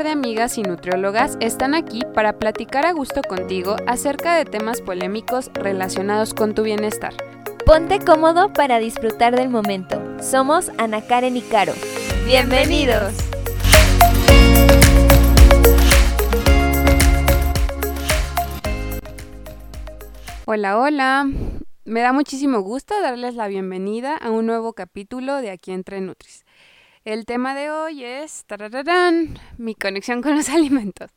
par de amigas y nutriólogas están aquí para platicar a gusto contigo acerca de temas polémicos relacionados con tu bienestar. Ponte cómodo para disfrutar del momento. Somos Ana Karen y Caro. ¡Bienvenidos! Hola, hola. Me da muchísimo gusto darles la bienvenida a un nuevo capítulo de Aquí entre Nutris. El tema de hoy es mi conexión con los alimentos.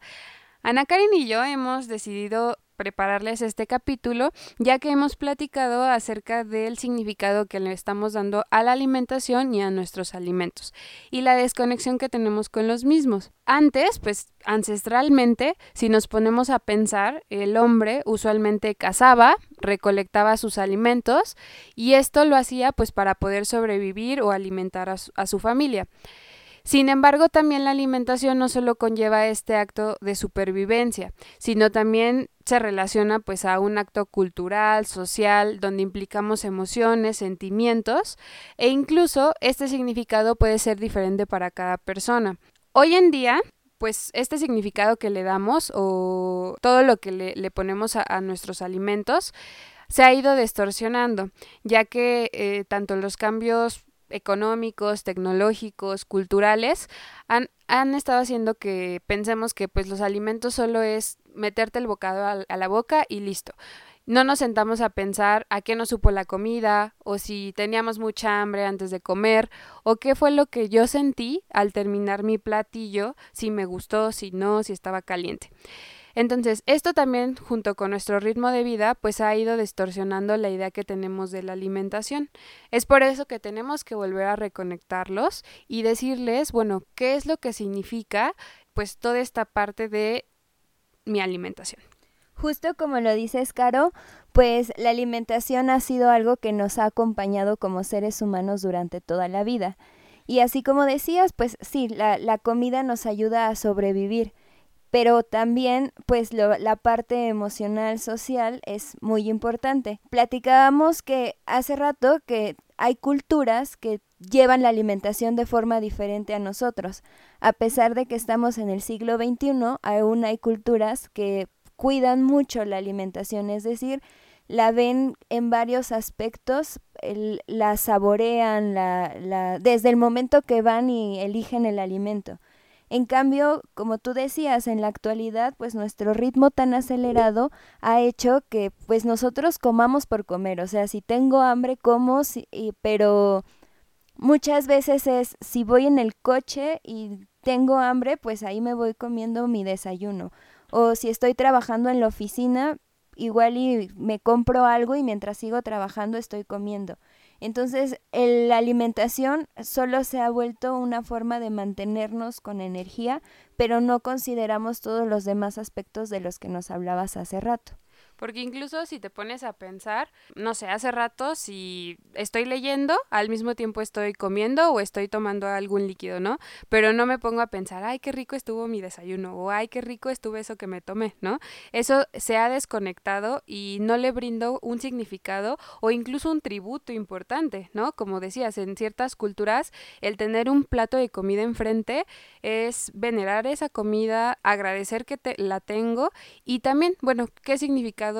Ana Karen y yo hemos decidido prepararles este capítulo, ya que hemos platicado acerca del significado que le estamos dando a la alimentación y a nuestros alimentos y la desconexión que tenemos con los mismos. Antes, pues ancestralmente, si nos ponemos a pensar, el hombre usualmente cazaba, recolectaba sus alimentos y esto lo hacía pues para poder sobrevivir o alimentar a su, a su familia. Sin embargo, también la alimentación no solo conlleva este acto de supervivencia, sino también se relaciona pues a un acto cultural, social, donde implicamos emociones, sentimientos e incluso este significado puede ser diferente para cada persona. Hoy en día, pues este significado que le damos o todo lo que le, ponemos a, nuestros alimentos se ha ido distorsionando, ya que eh, tanto los cambios económicos, tecnológicos, culturales, han, han, estado haciendo que pensemos que pues los alimentos solo es meterte el bocado a, a la boca y listo. No nos sentamos a pensar a qué nos supo la comida, o si teníamos mucha hambre antes de comer, o qué fue lo que yo sentí al terminar mi platillo, si me gustó, si no, si estaba caliente. Entonces, esto también, junto con nuestro ritmo de vida, pues ha ido distorsionando la idea que tenemos de la alimentación. Es por eso que tenemos que volver a reconectarlos y decirles, bueno, qué es lo que significa, pues, toda esta parte de mi alimentación. Justo como lo dices, Caro, pues la alimentación ha sido algo que nos ha acompañado como seres humanos durante toda la vida. Y así como decías, pues sí, la, la comida nos ayuda a sobrevivir pero también pues la parte emocional social es muy importante. Platicábamos que hace rato que hay culturas que llevan la alimentación de forma diferente a nosotros. A pesar de que estamos en el siglo XXI, aún hay culturas que cuidan mucho la alimentación, es decir, la ven en varios aspectos, la saborean, la, desde el momento que van y eligen el alimento. En cambio, como tú decías, en la actualidad, pues nuestro ritmo tan acelerado ha hecho que pues nosotros comamos por comer, o sea, si tengo hambre como, pero muchas veces es si voy en el coche y tengo hambre, pues ahí me voy comiendo mi desayuno. O si estoy trabajando en la oficina, igual y me compro algo y mientras sigo trabajando estoy comiendo. Entonces, la alimentación solo se ha vuelto una forma de mantenernos con energía, pero no consideramos todos los demás aspectos de los que nos hablabas hace rato. Porque incluso si te pones a pensar, no sé, hace rato si estoy leyendo, al mismo tiempo estoy comiendo o estoy tomando algún líquido, ¿no? Pero no me pongo a pensar, ay, qué rico estuvo mi desayuno o ay, qué rico estuvo eso que me tomé, ¿no? Eso se ha desconectado y no le brindo un significado o incluso un tributo importante, ¿no? Como decías, en ciertas culturas el tener un plato de comida enfrente es venerar esa comida, agradecer que te, la tengo y también, bueno, ¿qué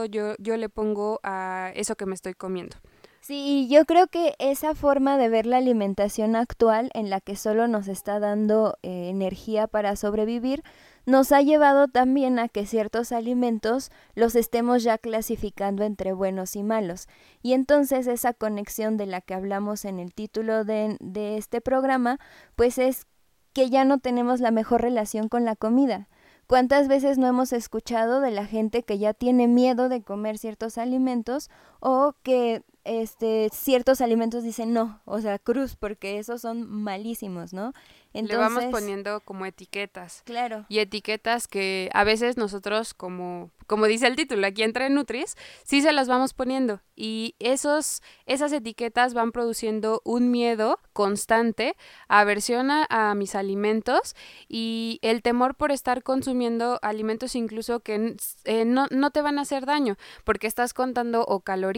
yo, yo le pongo a eso que me estoy comiendo. Sí, yo creo que esa forma de ver la alimentación actual en la que solo nos está dando eh, energía para sobrevivir, nos ha llevado también a que ciertos alimentos los estemos ya clasificando entre buenos y malos. Y entonces esa conexión de la que hablamos en el título de, de este programa, pues es que ya no tenemos la mejor relación con la comida. ¿Cuántas veces no hemos escuchado de la gente que ya tiene miedo de comer ciertos alimentos o que este ciertos alimentos dicen no, o sea, cruz porque esos son malísimos, ¿no? Le vamos poniendo como etiquetas. Claro. Y etiquetas que a veces nosotros, como, como dice el título, aquí entra Nutris, sí se las vamos poniendo. Y esos, esas etiquetas van produciendo un miedo constante, aversión a, mis alimentos y el temor por estar consumiendo alimentos incluso que eh, no, no te van a hacer daño, porque estás contando o calorías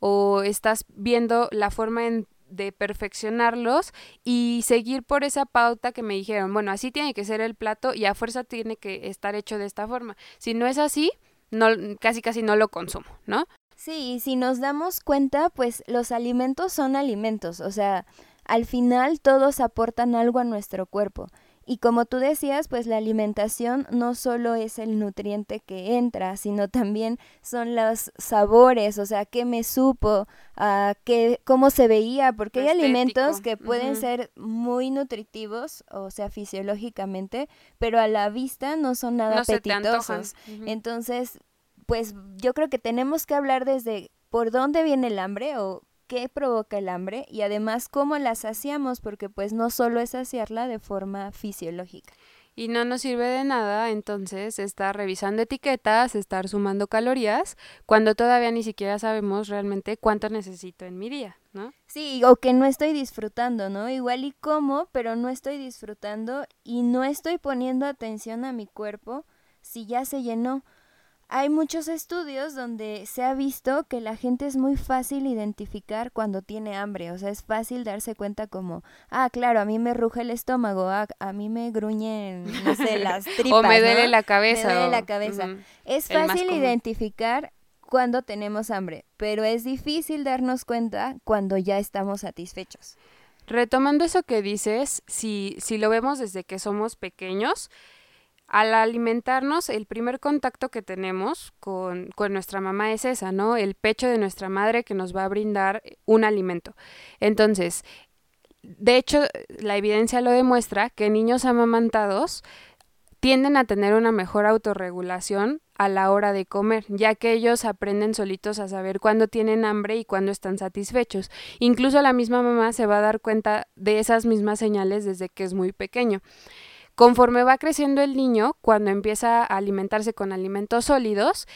o estás viendo la forma en de perfeccionarlos y seguir por esa pauta que me dijeron, bueno, así tiene que ser el plato y a fuerza tiene que estar hecho de esta forma. Si no es así, no, casi casi no lo consumo, ¿no? Sí, y si nos damos cuenta, pues los alimentos son alimentos, o sea, al final todos aportan algo a nuestro cuerpo. Y como tú decías, pues la alimentación no solo es el nutriente que entra, sino también son los sabores, o sea, qué me supo, a qué, cómo se veía, porque hay alimentos que pueden ser muy nutritivos, o sea, fisiológicamente, pero a la vista no son nada apetitosos. Entonces, pues yo creo que tenemos que hablar desde por dónde viene el hambre o qué provoca el hambre y además cómo la saciamos, porque pues no solo es saciarla de forma fisiológica. Y no nos sirve de nada entonces estar revisando etiquetas, estar sumando calorías, cuando todavía ni siquiera sabemos realmente cuánto necesito en mi día, ¿no? Sí, o que no estoy disfrutando, ¿no? Igual y como, pero no estoy disfrutando y no estoy poniendo atención a mi cuerpo si ya se llenó hay muchos estudios donde se ha visto que la gente es muy fácil identificar cuando tiene hambre, o sea, es fácil darse cuenta como, ah, claro, a mí me ruge el estómago, ah, a mí me gruñen, no sé, las tripas. o me duele la cabeza. Me duele la cabeza. Es fácil identificar cuando tenemos hambre, pero es difícil darnos cuenta cuando ya estamos satisfechos. Retomando eso que dices, si, si lo vemos desde que somos pequeños, al alimentarnos, el primer contacto que tenemos con, nuestra mamá es esa, ¿no? El pecho de nuestra madre que nos va a brindar un alimento. Entonces, de hecho, la evidencia lo demuestra que niños amamantados tienden a tener una mejor autorregulación a la hora de comer, ya que ellos aprenden solitos a saber cuándo tienen hambre y cuándo están satisfechos. Incluso la misma mamá se va a dar cuenta de esas mismas señales desde que es muy pequeño. Conforme va creciendo el niño, cuando empieza a alimentarse con alimentos sólidos,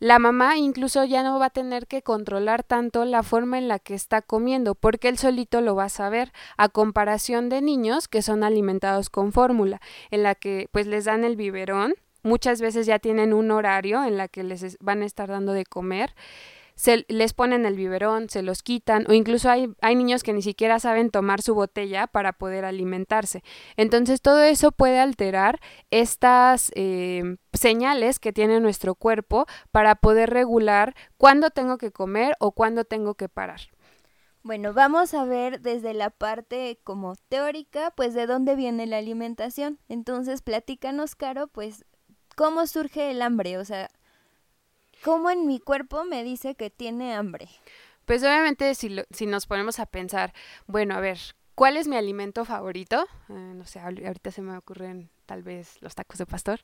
la mamá incluso ya no va a tener que controlar tanto la forma en la que está comiendo, porque él solito lo va a saber, a comparación de niños que son alimentados con fórmula, en la que pues les dan el biberón, muchas veces ya tienen un horario en la que les van a estar dando de comer se les ponen el biberón, se los quitan o incluso hay, hay niños que ni siquiera saben tomar su botella para poder alimentarse. Entonces todo eso puede alterar estas eh, señales que tiene nuestro cuerpo para poder regular cuándo tengo que comer o cuándo tengo que parar. Bueno, vamos a ver desde la parte como teórica, pues de dónde viene la alimentación. Entonces, platícanos, Caro, pues cómo surge el hambre, o sea, ¿Cómo en mi cuerpo me dice que tiene hambre? Pues obviamente si, si nos ponemos a pensar, bueno, a ver, ¿cuál es mi alimento favorito? Eh, no sé, ahorita se me ocurren tal vez los tacos de pastor.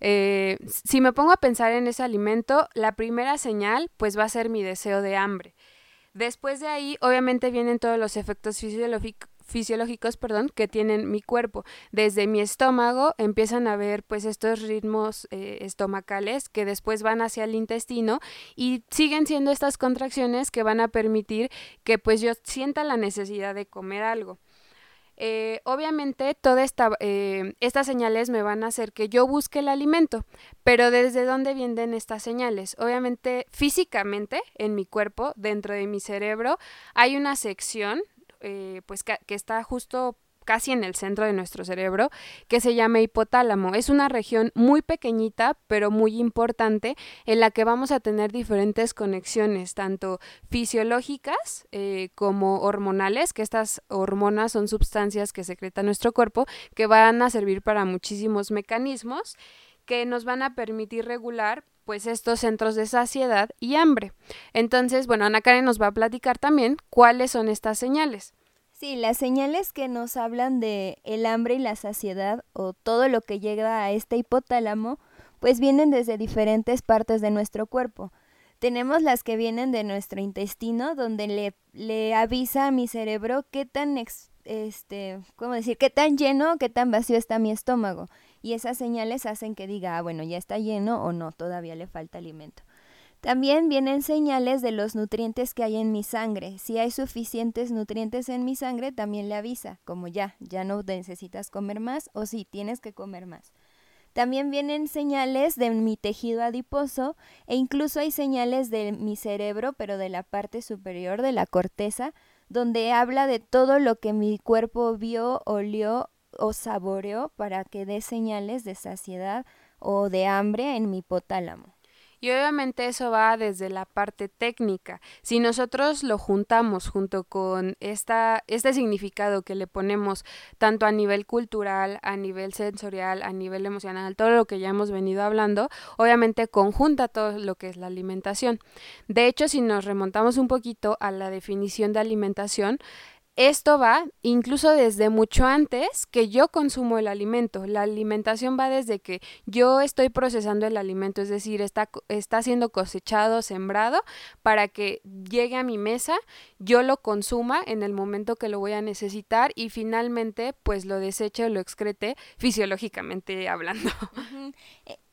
Eh, si me pongo a pensar en ese alimento, la primera señal pues va a ser mi deseo de hambre. Después de ahí, obviamente vienen todos los efectos fisiológicos fisiológicos, perdón, que tienen mi cuerpo. Desde mi estómago empiezan a ver pues estos ritmos eh, estomacales que después van hacia el intestino y siguen siendo estas contracciones que van a permitir que pues yo sienta la necesidad de comer algo. Eh, obviamente todas esta, eh, estas señales me van a hacer que yo busque el alimento, pero ¿desde dónde vienen estas señales? Obviamente físicamente en mi cuerpo, dentro de mi cerebro, hay una sección eh, pues que, está justo casi en el centro de nuestro cerebro, que se llama hipotálamo. Es una región muy pequeñita, pero muy importante, en la que vamos a tener diferentes conexiones, tanto fisiológicas eh, como hormonales, que estas hormonas son sustancias que secreta nuestro cuerpo, que van a servir para muchísimos mecanismos que nos van a permitir regular pues estos centros de saciedad y hambre. Entonces, bueno, Ana Karen nos va a platicar también cuáles son estas señales. Sí, las señales que nos hablan de el hambre y la saciedad o todo lo que llega a este hipotálamo, pues vienen desde diferentes partes de nuestro cuerpo. Tenemos las que vienen de nuestro intestino, donde le, le avisa a mi cerebro qué tan, este, ¿cómo decir? qué tan lleno, qué tan vacío está mi estómago y esas señales hacen que diga, ah, bueno, ya está lleno o no, todavía le falta alimento. También vienen señales de los nutrientes que hay en mi sangre. Si hay suficientes nutrientes en mi sangre, también le avisa, como ya, ya no necesitas comer más o sí, tienes que comer más. También vienen señales de mi tejido adiposo e incluso hay señales de mi cerebro, pero de la parte superior de la corteza, donde habla de todo lo que mi cuerpo vio, olió o saboreó para que dé señales de saciedad o de hambre en mi hipotálamo. Y obviamente eso va desde la parte técnica. Si nosotros lo juntamos junto con esta, este significado que le ponemos tanto a nivel cultural, a nivel sensorial, a nivel emocional, todo lo que ya hemos venido hablando, obviamente conjunta todo lo que es la alimentación. De hecho, si nos remontamos un poquito a la definición de alimentación, esto va incluso desde mucho antes que yo consumo el alimento. La alimentación va desde que yo estoy procesando el alimento, es decir, está, está siendo cosechado, sembrado, para que llegue a mi mesa, yo lo consuma en el momento que lo voy a necesitar y finalmente pues lo deseche o lo excrete fisiológicamente hablando.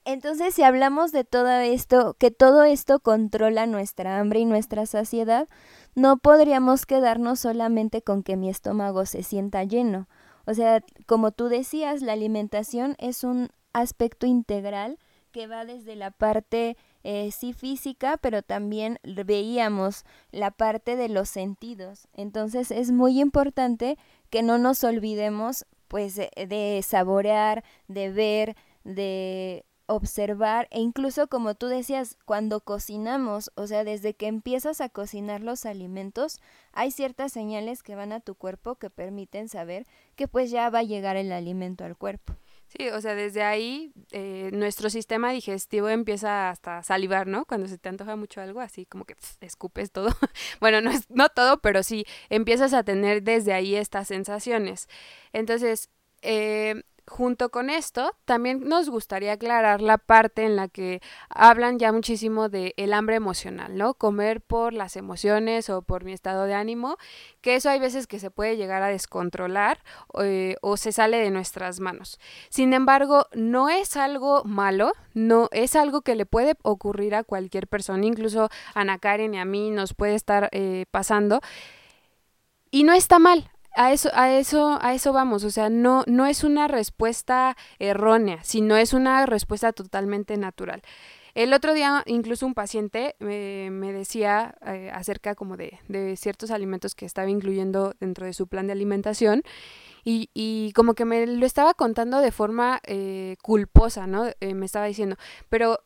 Entonces, si hablamos de todo esto, que todo esto controla nuestra hambre y nuestra saciedad, no podríamos quedarnos solamente con que mi estómago se sienta lleno. O sea, como tú decías, la alimentación es un aspecto integral que va desde la parte eh, sí física, pero también veíamos la parte de los sentidos. Entonces es muy importante que no nos olvidemos pues de saborear, de ver, de observar e incluso como tú decías, cuando cocinamos, o sea, desde que empiezas a cocinar los alimentos, hay ciertas señales que van a tu cuerpo que permiten saber que pues ya va a llegar el alimento al cuerpo. Sí, o sea, desde ahí eh, nuestro sistema digestivo empieza hasta salivar, ¿no? Cuando se te antoja mucho algo, así como que escupes todo. bueno, no es no todo, pero sí empiezas a tener desde ahí estas sensaciones. Entonces, eh, junto con esto, también nos gustaría aclarar la parte en la que hablan ya muchísimo de el hambre emocional, ¿no? Comer por las emociones o por mi estado de ánimo, que eso hay veces que se puede llegar a descontrolar eh, o se sale de nuestras manos. Sin embargo, no es algo malo, no es algo que le puede ocurrir a cualquier persona, incluso a Ana Karen y a mí nos puede estar eh, pasando. Y no está mal, a eso, a eso, a eso vamos. O sea, no, no es una respuesta errónea, sino es una respuesta totalmente natural. El otro día, incluso un paciente me decía eh, acerca como de, de, ciertos alimentos que estaba incluyendo dentro de su plan de alimentación y, y como que me lo estaba contando de forma eh, culposa, ¿no? Eh, me estaba diciendo, pero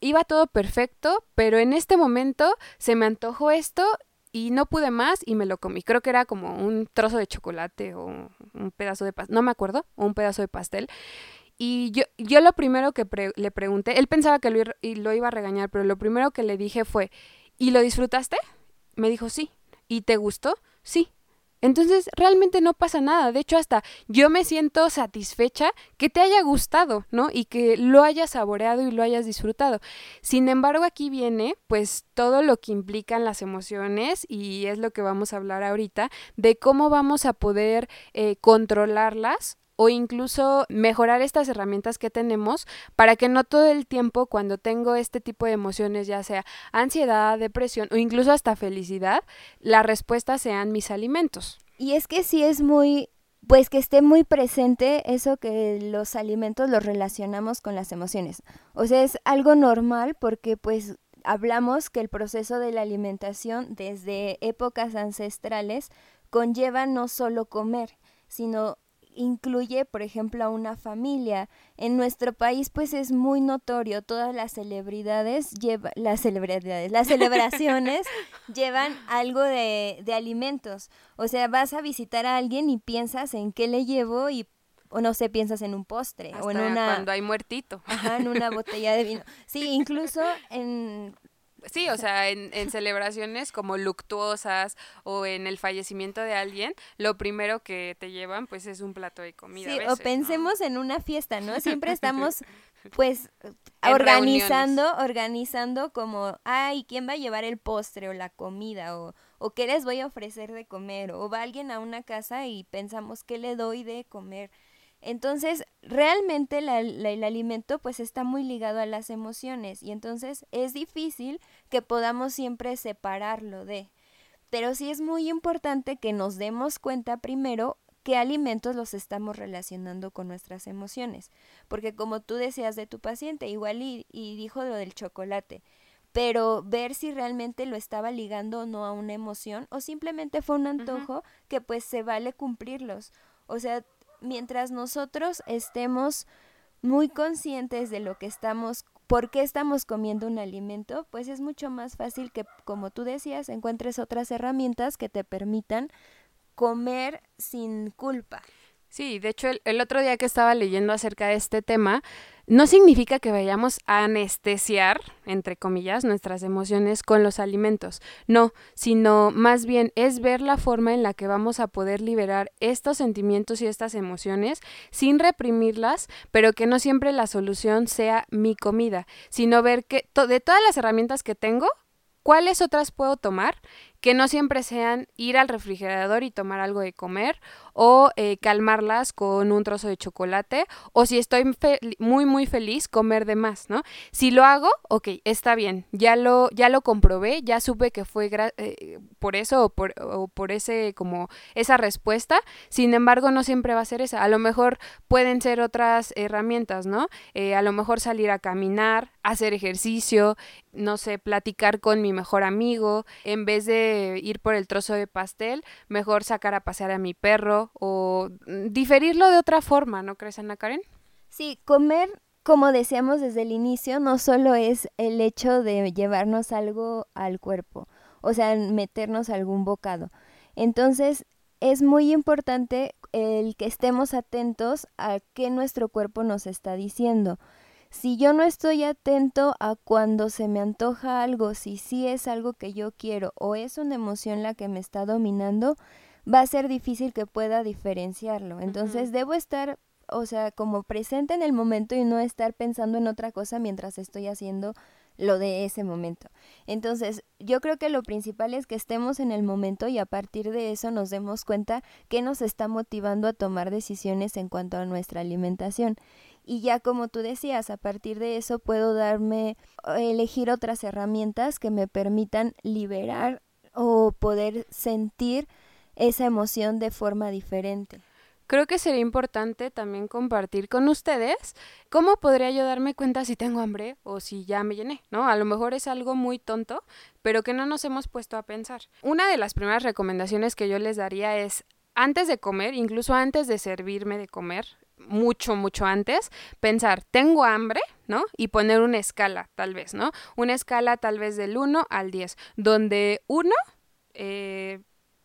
iba todo perfecto, pero en este momento se me antojó esto y no pude más y me lo comí. Creo que era como un trozo de chocolate o un pedazo de pastel, no me acuerdo, o un pedazo de pastel. Y yo, yo lo primero que le pregunté, él pensaba que lo, lo iba a regañar, pero lo primero que le dije fue, ¿y lo disfrutaste? Me dijo, sí. ¿Y te gustó? Sí. Entonces realmente no pasa nada. De hecho, hasta yo me siento satisfecha que te haya gustado, ¿no? Y que lo hayas saboreado y lo hayas disfrutado. Sin embargo, aquí viene pues todo lo que implican las emociones y es lo que vamos a hablar ahorita de cómo vamos a poder eh, controlarlas o incluso mejorar estas herramientas que tenemos para que no todo el tiempo cuando tengo este tipo de emociones, ya sea ansiedad, depresión o incluso hasta felicidad, la respuesta sean mis alimentos. Y es que sí es muy pues que esté muy presente eso que los alimentos los relacionamos con las emociones. O sea, es algo normal porque pues hablamos que el proceso de la alimentación desde épocas ancestrales conlleva no solo comer, sino incluye, por ejemplo, a una familia. En nuestro país, pues es muy notorio, todas las celebridades llevan, las celebridades, las celebraciones llevan algo de, de alimentos. O sea, vas a visitar a alguien y piensas en qué le llevo y o no sé, piensas en un postre o en una cuando hay muertito. Ajá, en una botella de vino. Sí, incluso en Sí, o sea, en, en, celebraciones como luctuosas o en el fallecimiento de alguien, lo primero que te llevan pues es un plato de comida. Sí, o pensemos en una fiesta, ¿no? Siempre estamos pues organizando, organizando como, ay, ¿quién va a llevar el postre o la comida? O, o qué les voy a ofrecer de comer? O va alguien a una casa y pensamos, ¿qué le doy de comer? Entonces, realmente el alimento pues está muy ligado a las emociones y entonces es difícil que podamos siempre separarlo de. Pero sí es muy importante que nos demos cuenta primero qué alimentos los estamos relacionando con nuestras emociones. Porque como tú decías de tu paciente, igual y, y dijo lo del chocolate, pero ver si realmente lo estaba ligando o no a una emoción o simplemente fue un antojo que pues se vale cumplirlos. O sea, mientras nosotros estemos muy conscientes de lo que estamos, por qué estamos comiendo un alimento, pues es mucho más fácil que, como tú decías, encuentres otras herramientas que te permitan comer sin culpa. Sí, de hecho el, otro día que estaba leyendo acerca de este tema, no significa que vayamos a anestesiar, entre comillas, nuestras emociones con los alimentos. No, sino más bien es ver la forma en la que vamos a poder liberar estos sentimientos y estas emociones sin reprimirlas, pero que no siempre la solución sea mi comida, sino ver que de todas las herramientas que tengo, ¿cuáles otras puedo tomar que no siempre sean ir al refrigerador y tomar algo de comer o eh, calmarlas con un trozo de chocolate o si estoy muy muy feliz comer de más, ¿no? Si lo hago, ok, está bien, ya lo, ya lo comprobé, ya supe que fue eh, por eso o por, por ese como esa respuesta, sin embargo no siempre va a ser esa, a lo mejor pueden ser otras herramientas, ¿no? Eh, a lo mejor salir a caminar, hacer ejercicio, no sé, platicar con mi mejor amigo, en vez de ir por el trozo de pastel, mejor sacar a pasear a mi perro o mm, diferirlo de otra forma, ¿no crees, Ana Karen? Sí, comer, como decíamos desde el inicio, no solo es el hecho de llevarnos algo al cuerpo, o sea, meternos algún bocado. Entonces, es muy importante el que estemos atentos a qué nuestro cuerpo nos está diciendo. Si yo no estoy atento a cuando se me antoja algo, si sí es algo que yo quiero o es una emoción la que me está dominando, va a ser difícil que pueda diferenciarlo. Entonces debo estar, o sea, como presente en el momento y no estar pensando en otra cosa mientras estoy haciendo lo de ese momento. Entonces, yo creo que lo principal es que estemos en el momento y a partir de eso nos demos cuenta que nos está motivando a tomar decisiones en cuanto a nuestra alimentación y ya como tú decías, a partir de eso puedo darme, elegir otras herramientas que me permitan liberar o poder sentir esa emoción de forma diferente. Creo que sería importante también compartir con ustedes cómo podría yo darme cuenta si tengo hambre o si ya me llené, ¿no? A lo mejor es algo muy tonto, pero que no nos hemos puesto a pensar. Una de las primeras recomendaciones que yo les daría es antes de comer, incluso antes de servirme de comer, mucho, mucho antes, pensar, tengo hambre, ¿no? Y poner una escala, tal vez, ¿no? Una escala tal vez del 1 al 10, donde 1 eh,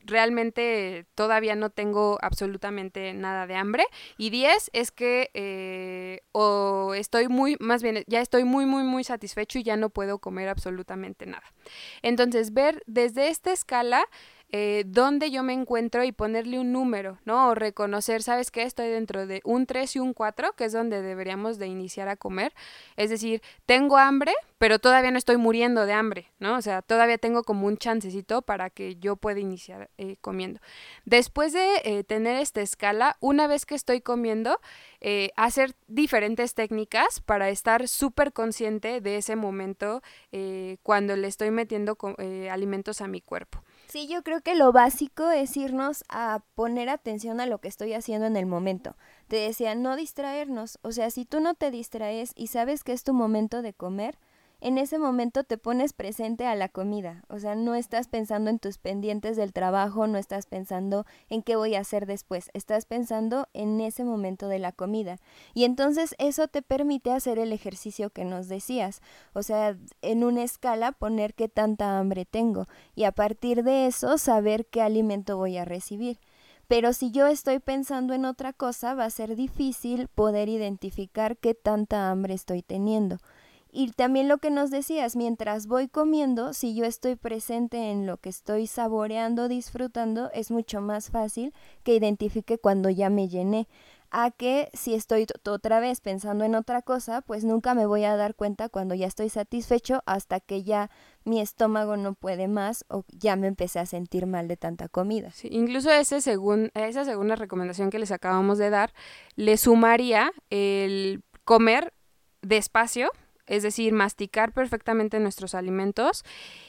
realmente todavía no tengo absolutamente nada de hambre y 10 es que eh, o estoy muy, más bien, ya estoy muy, muy, muy satisfecho y ya no puedo comer absolutamente nada. Entonces, ver desde esta escala eh, dónde yo me encuentro y ponerle un número, ¿no? O reconocer, ¿sabes qué? Estoy dentro de un 3 y un 4, que es donde deberíamos de iniciar a comer. Es decir, tengo hambre, pero todavía no estoy muriendo de hambre, ¿no? O sea, todavía tengo como un chancecito para que yo pueda iniciar eh, comiendo. Después de eh, tener esta escala, una vez que estoy comiendo, hacer diferentes técnicas para estar súper consciente de ese momento cuando le estoy metiendo alimentos a mi cuerpo. Sí, yo creo que lo básico es irnos a poner atención a lo que estoy haciendo en el momento. Te decía, no distraernos. O sea, si tú no te distraes y sabes que es tu momento de comer, en ese momento te pones presente a la comida, o sea, no estás pensando en tus pendientes del trabajo, no estás pensando en qué voy a hacer después, estás pensando en ese momento de la comida. Y entonces eso te permite hacer el ejercicio que nos decías, o sea, en una escala poner qué tanta hambre tengo y a partir de eso saber qué alimento voy a recibir. Pero si yo estoy pensando en otra cosa, va a ser difícil poder identificar qué tanta hambre estoy teniendo. Y también lo que nos decías, mientras voy comiendo, si yo estoy presente en lo que estoy saboreando, disfrutando, es mucho más fácil que identifique cuando ya me llené. A que si estoy otra vez pensando en otra cosa, pues nunca me voy a dar cuenta cuando ya estoy satisfecho hasta que ya mi estómago no puede más o ya me empecé a sentir mal de tanta comida. incluso ese según, esa segunda recomendación que les acabamos de dar, le sumaría el comer despacio, es decir, masticar perfectamente nuestros alimentos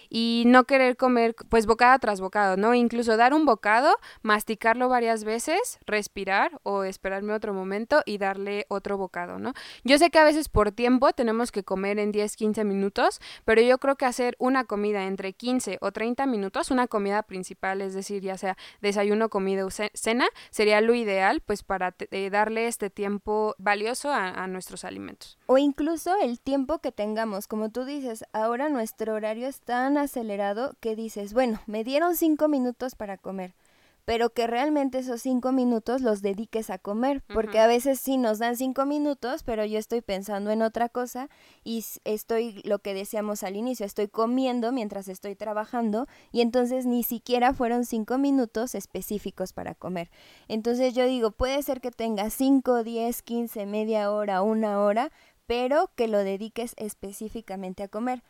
y no querer comer pues bocado tras bocado, ¿no? Incluso dar un bocado, masticarlo varias veces, respirar o esperarme otro momento y darle otro bocado, ¿no? Yo sé que a veces por tiempo tenemos que comer en 10, 15 minutos, pero yo creo que hacer una comida entre 15 o 30 minutos, una comida principal, es decir, ya sea desayuno, comida o cena, sería lo ideal pues para eh, darle este tiempo valioso a, nuestros alimentos. O incluso el tiempo que tengamos, como tú dices, ahora nuestro horario es tan acelerado que dices, bueno, me dieron cinco minutos para comer pero que realmente esos cinco minutos los dediques a comer, porque a veces sí nos dan cinco minutos, pero yo estoy pensando en otra cosa y estoy, lo que decíamos al inicio, estoy comiendo mientras estoy trabajando y entonces ni siquiera fueron cinco minutos específicos para comer. Entonces yo digo, puede ser que tengas cinco, diez, quince, media hora, una hora, pero que lo dediques específicamente a comer.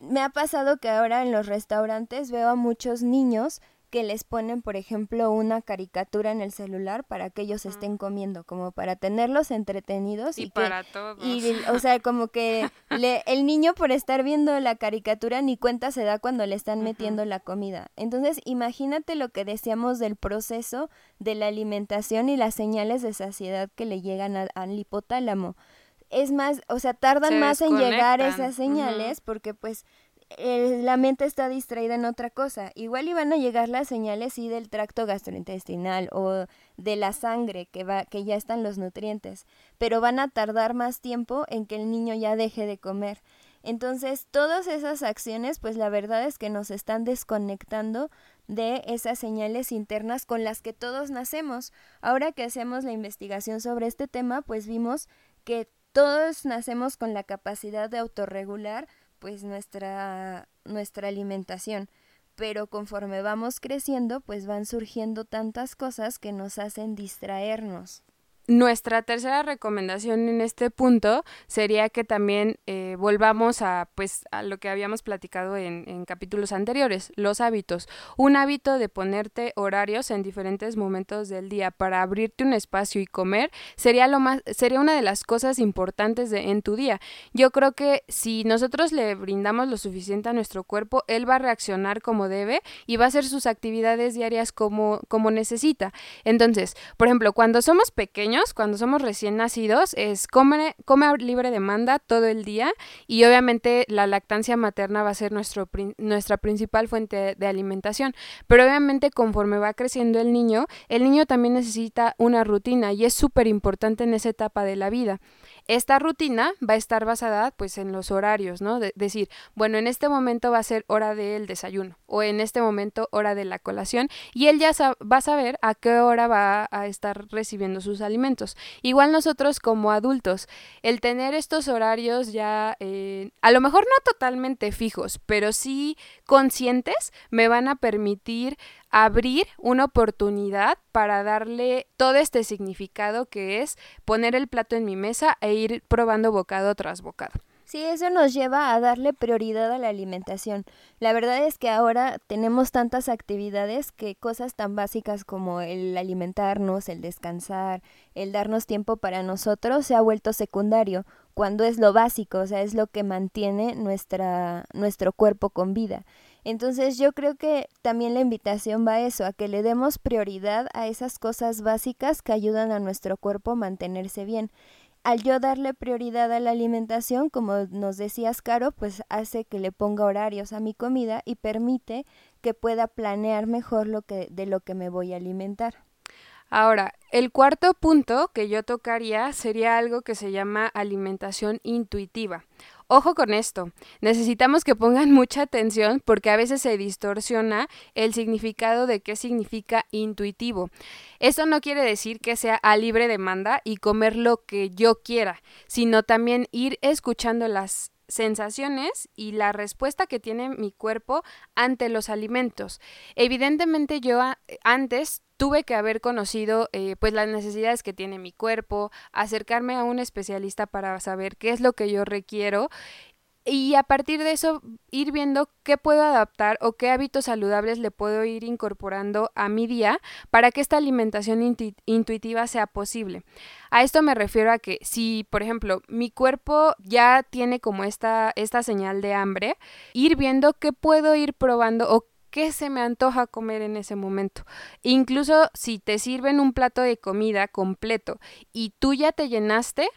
Me ha pasado que ahora en los restaurantes veo a muchos niños que les ponen, por ejemplo, una caricatura en el celular para que ellos estén comiendo, como para tenerlos entretenidos. Y, y para todos. Y, o sea, como que le, el niño por estar viendo la caricatura ni cuenta se da cuando le están metiendo la comida. Entonces, imagínate lo que decíamos del proceso de la alimentación y las señales de saciedad que le llegan al hipotálamo. Es más, o sea, tardan más en llegar esas señales porque pues eh, la mente está distraída en otra cosa. Igual iban a llegar las señales sí del tracto gastrointestinal o de la sangre que va que ya están los nutrientes, pero van a tardar más tiempo en que el niño ya deje de comer. Entonces, todas esas acciones, pues la verdad es que nos están desconectando de esas señales internas con las que todos nacemos. Ahora que hacemos la investigación sobre este tema, pues vimos que todos nacemos con la capacidad de autorregular pues nuestra, nuestra alimentación. Pero conforme vamos creciendo, pues van surgiendo tantas cosas que nos hacen distraernos. Nuestra tercera recomendación en este punto sería que también eh, volvamos a, pues, a lo que habíamos platicado en, en, capítulos anteriores, los hábitos. Un hábito de ponerte horarios en diferentes momentos del día para abrirte un espacio y comer sería lo más, sería una de las cosas importantes de, en tu día. Yo creo que si nosotros le brindamos lo suficiente a nuestro cuerpo, él va a reaccionar como debe y va a hacer sus actividades diarias como, como necesita. Entonces, por ejemplo, cuando somos pequeños cuando somos recién nacidos, es come, come libre demanda todo el día y obviamente la lactancia materna va a ser nuestro, nuestra principal fuente de alimentación. Pero obviamente conforme va creciendo el niño, el niño también necesita una rutina y es súper importante en esa etapa de la vida. Esta rutina va a estar basada pues en los horarios, ¿no? De decir, bueno, en este momento va a ser hora del desayuno o en este momento hora de la colación y él ya va a saber a qué hora va a estar recibiendo sus alimentos. Igual nosotros como adultos, el tener estos horarios ya, eh, a lo mejor no totalmente fijos, pero sí conscientes, me van a permitir abrir una oportunidad para darle todo este significado que es poner el plato en mi mesa e ir probando bocado tras bocado. Sí, eso nos lleva a darle prioridad a la alimentación. La verdad es que ahora tenemos tantas actividades que cosas tan básicas como el alimentarnos, el descansar, el darnos tiempo para nosotros se ha vuelto secundario, cuando es lo básico, o sea, es lo que mantiene nuestra, nuestro cuerpo con vida. Entonces yo creo que también la invitación va a eso, a que le demos prioridad a esas cosas básicas que ayudan a nuestro cuerpo a mantenerse bien. Al yo darle prioridad a la alimentación, como nos decías, Caro, pues hace que le ponga horarios a mi comida y permite que pueda planear mejor lo que, de lo que me voy a alimentar. Ahora, el cuarto punto que yo tocaría sería algo que se llama alimentación intuitiva. Ojo con esto, necesitamos que pongan mucha atención porque a veces se distorsiona el significado de qué significa intuitivo. Esto no quiere decir que sea a libre demanda y comer lo que yo quiera, sino también ir escuchando las sensaciones y la respuesta que tiene mi cuerpo ante los alimentos. Evidentemente yo antes tuve que haber conocido eh, pues las necesidades que tiene mi cuerpo, acercarme a un especialista para saber qué es lo que yo requiero y a partir de eso ir viendo qué puedo adaptar o qué hábitos saludables le puedo ir incorporando a mi día para que esta alimentación intuitiva sea posible. A esto me refiero a que si, por ejemplo, mi cuerpo ya tiene como esta, esta señal de hambre, ir viendo qué puedo ir probando o qué se me antoja comer en ese momento. Incluso si te sirven un plato de comida completo y tú ya te llenaste,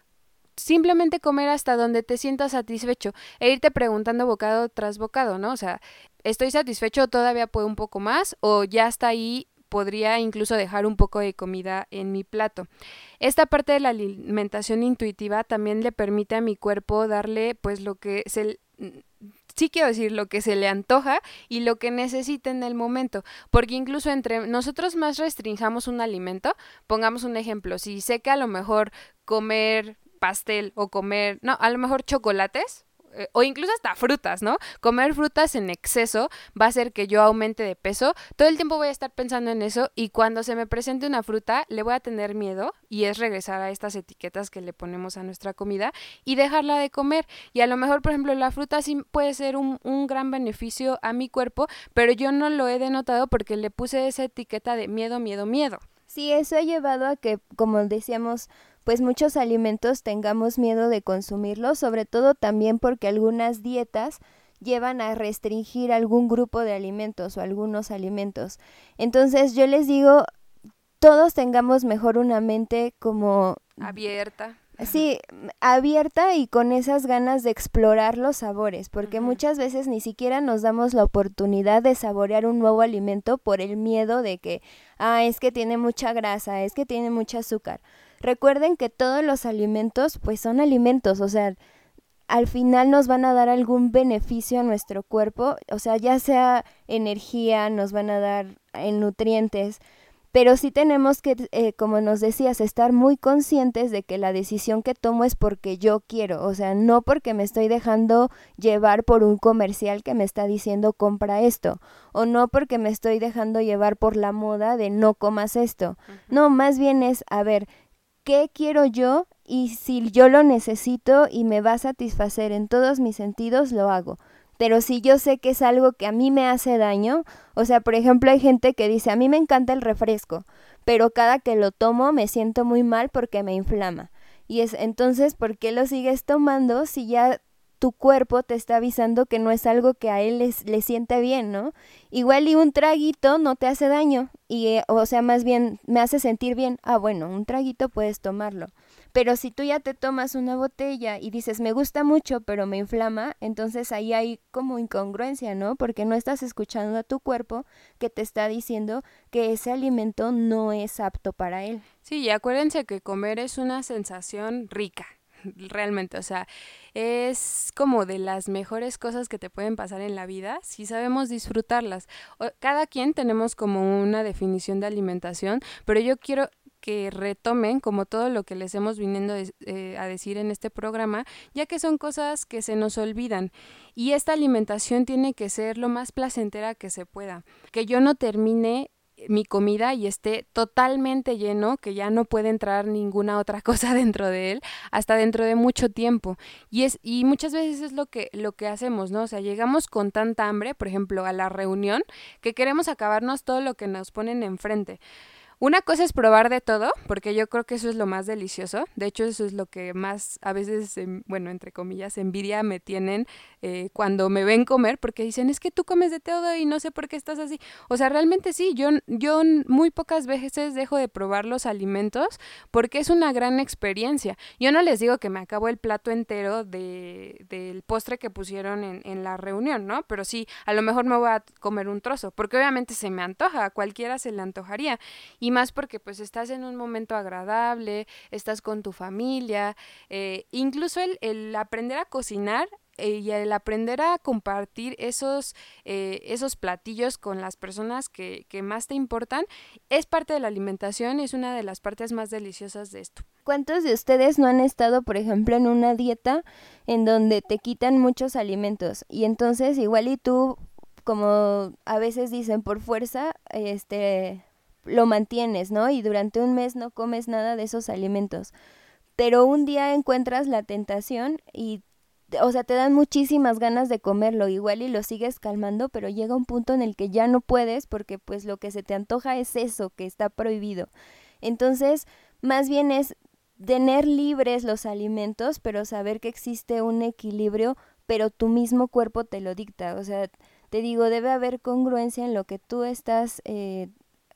simplemente comer hasta donde te sientas satisfecho e irte preguntando bocado tras bocado, ¿no? O sea, ¿estoy satisfecho? ¿Todavía puedo un poco más? ¿O ya está ahí? Podría incluso dejar un poco de comida en mi plato. Esta parte de la alimentación intuitiva también le permite a mi cuerpo darle pues lo que se sí quiero decir lo que se le antoja y lo que necesita en el momento, porque incluso entre nosotros más restringamos un alimento, pongamos un ejemplo, si sé que a lo mejor comer pastel o comer, no, a lo mejor chocolates, eh, o incluso hasta frutas, ¿no? Comer frutas en exceso va a hacer que yo aumente de peso. Todo el tiempo voy a estar pensando en eso y cuando se me presente una fruta le voy a tener miedo y es regresar a estas etiquetas que le ponemos a nuestra comida y dejarla de comer. Y a lo mejor, por ejemplo, la fruta sí puede ser un, un gran beneficio a mi cuerpo, pero yo no lo he denotado porque le puse esa etiqueta de miedo, miedo, miedo. Sí, eso ha llevado a que, como decíamos, pues muchos alimentos tengamos miedo de consumirlos, sobre todo también porque algunas dietas llevan a restringir algún grupo de alimentos o algunos alimentos. Entonces yo les digo, todos tengamos mejor una mente como abierta. Sí, abierta y con esas ganas de explorar los sabores, porque muchas veces ni siquiera nos damos la oportunidad de saborear un nuevo alimento por el miedo de que, ah, es que tiene mucha grasa, es que tiene mucho azúcar. Recuerden que todos los alimentos pues son alimentos, o sea, al final nos van a dar algún beneficio a nuestro cuerpo, o sea, ya sea energía, nos van a dar en eh, nutrientes, pero sí tenemos que, eh, como nos decías, estar muy conscientes de que la decisión que tomo es porque yo quiero, o sea, no porque me estoy dejando llevar por un comercial que me está diciendo compra esto, o no porque me estoy dejando llevar por la moda de no comas esto. No, más bien es, a ver, qué quiero yo y si yo lo necesito y me va a satisfacer en todos mis sentidos, lo hago. Pero si yo sé que es algo que a mí me hace daño, o sea, por ejemplo, hay gente que dice, a mí me encanta el refresco, pero cada que lo tomo me siento muy mal porque me inflama. Y es entonces, ¿por qué lo sigues tomando si ya tu cuerpo te está avisando que no es algo que a él le siente bien, ¿no? Igual y un traguito no te hace daño y, eh, o sea, más bien me hace sentir bien. Ah, bueno, un traguito puedes tomarlo. Pero si tú ya te tomas una botella y dices, me gusta mucho, pero me inflama, entonces ahí hay como incongruencia, ¿no? Porque no estás escuchando a tu cuerpo que te está diciendo que ese alimento no es apto para él. Sí, y acuérdense que comer es una sensación rica, realmente, o sea, es como de las mejores cosas que te pueden pasar en la vida si sabemos disfrutarlas. Cada quien tenemos como una definición de alimentación, pero yo quiero que retomen como todo lo que les hemos viniendo eh, a decir en este programa, ya que son cosas que se nos olvidan. Y esta alimentación tiene que ser lo más placentera que se pueda. Que yo no termine mi comida y esté totalmente lleno, que ya no puede entrar ninguna otra cosa dentro de él hasta dentro de mucho tiempo. Y es y muchas veces es lo que lo que hacemos, ¿no? O sea, llegamos con tanta hambre, por ejemplo, a la reunión que queremos acabarnos todo lo que nos ponen enfrente. Una cosa es probar de todo, porque yo creo que eso es lo más delicioso. De hecho, eso es lo que más a veces, em, bueno, entre comillas, envidia me tienen eh, cuando me ven comer, porque dicen, es que tú comes de todo y no sé por qué estás así. O sea, realmente sí, yo, yo muy pocas veces dejo de probar los alimentos porque es una gran experiencia. Yo no les digo que me acabo el plato entero de, del postre que pusieron en, en la reunión, ¿no? Pero sí, a lo mejor me voy a comer un trozo, porque obviamente se me antoja, a cualquiera se le antojaría. Y más porque pues estás en un momento agradable, estás con tu familia, eh, incluso el, el aprender a cocinar y el aprender a compartir esos, eh, esos platillos con las personas que, que, más te importan es parte de la alimentación es una de las partes más deliciosas de esto. ¿Cuántos de ustedes no han estado, por ejemplo, en una dieta en donde te quitan muchos alimentos y entonces igual y tú, como a veces dicen por fuerza, este lo mantienes, ¿no? Y durante un mes no comes nada de esos alimentos. Pero un día encuentras la tentación y o sea, te dan muchísimas ganas de comerlo igual y lo sigues calmando, pero llega un punto en el que ya no puedes porque pues lo que se te antoja es eso, que está prohibido. Entonces, más bien es tener libres los alimentos, pero saber que existe un equilibrio, pero tu mismo cuerpo te lo dicta. O sea, te digo, debe haber congruencia en lo que tú estás eh,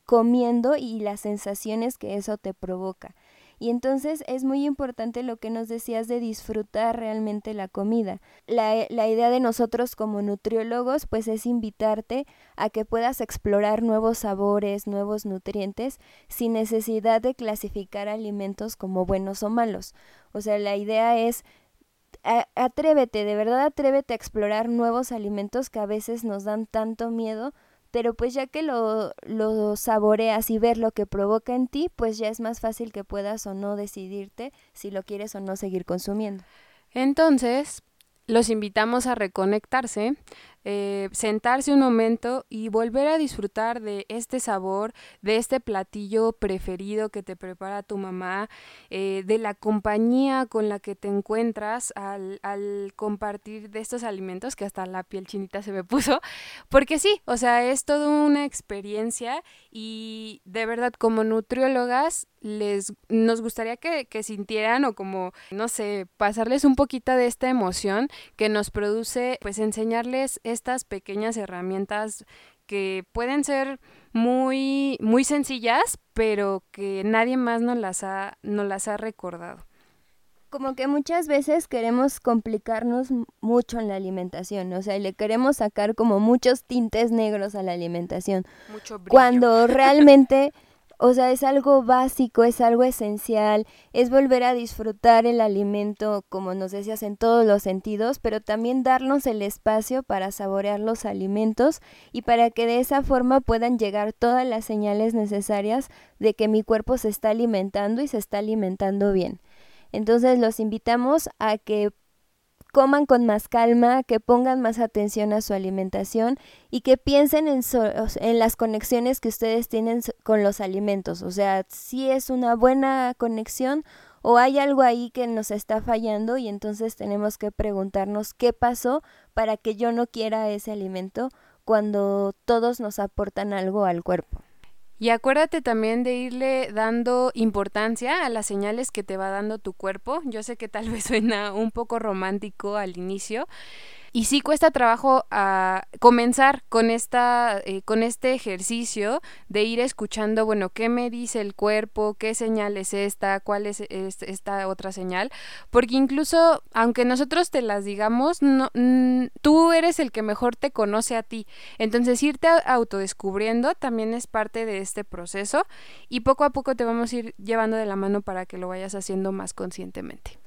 comiendo y las sensaciones que eso te provoca. Y entonces es muy importante lo que nos decías de disfrutar realmente la comida. La, la, idea de nosotros como nutriólogos pues es invitarte a que puedas explorar nuevos sabores, nuevos nutrientes, sin necesidad de clasificar alimentos como buenos o malos. O sea, la idea es atrévete, de verdad atrévete a explorar nuevos alimentos que a veces nos dan tanto miedo pero pues ya que lo, lo saboreas y ver lo que provoca en ti, pues ya es más fácil que puedas o no decidirte si lo quieres o no seguir consumiendo. Entonces, los invitamos a reconectarse eh, sentarse un momento y volver a disfrutar de este sabor, de este platillo preferido que te prepara tu mamá, eh, de la compañía con la que te encuentras al, al, compartir de estos alimentos, que hasta la piel chinita se me puso, porque sí, o sea, es toda una experiencia y de verdad como nutriólogas les nos gustaría que, que sintieran o como, no sé, pasarles un poquito de esta emoción que nos produce pues enseñarles estas pequeñas herramientas que pueden ser muy, muy sencillas, pero que nadie más nos las ha, nos las ha recordado. Como que muchas veces queremos complicarnos mucho en la alimentación, o sea, le queremos sacar como muchos tintes negros a la alimentación. Mucho brillo. Cuando realmente O sea, es algo básico, es algo esencial, es volver a disfrutar el alimento, como nos decías, en todos los sentidos, pero también darnos el espacio para saborear los alimentos y para que de esa forma puedan llegar todas las señales necesarias de que mi cuerpo se está alimentando y se está alimentando bien. Entonces los invitamos a que coman con más calma, que pongan más atención a su alimentación y que piensen en, en las conexiones que ustedes tienen con los alimentos. O sea, si es una buena conexión o hay algo ahí que nos está fallando y entonces tenemos que preguntarnos qué pasó para que yo no quiera ese alimento cuando todos nos aportan algo al cuerpo. Y acuérdate también de irle dando importancia a las señales que te va dando tu cuerpo. Yo sé que tal vez suena un poco romántico al inicio, y sí cuesta trabajo a ah, comenzar con, esta, eh, con este ejercicio de ir escuchando, bueno, qué me dice el cuerpo, qué señal es esta, cuál es, esta otra señal, porque incluso aunque nosotros te las digamos, no, tú eres el que mejor te conoce a ti. Entonces irte autodescubriendo también es parte de este proceso y poco a poco te vamos a ir llevando de la mano para que lo vayas haciendo más conscientemente.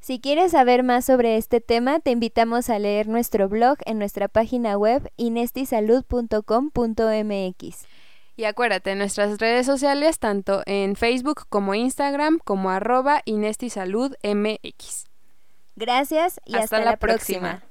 Si quieres saber más sobre este tema, te invitamos a leer nuestro blog en nuestra página web inestisalud.com.mx. Y acuérdate, nuestras redes sociales, tanto en Facebook como Instagram, como arroba inestisaludmx. Gracias y hasta, la, próxima.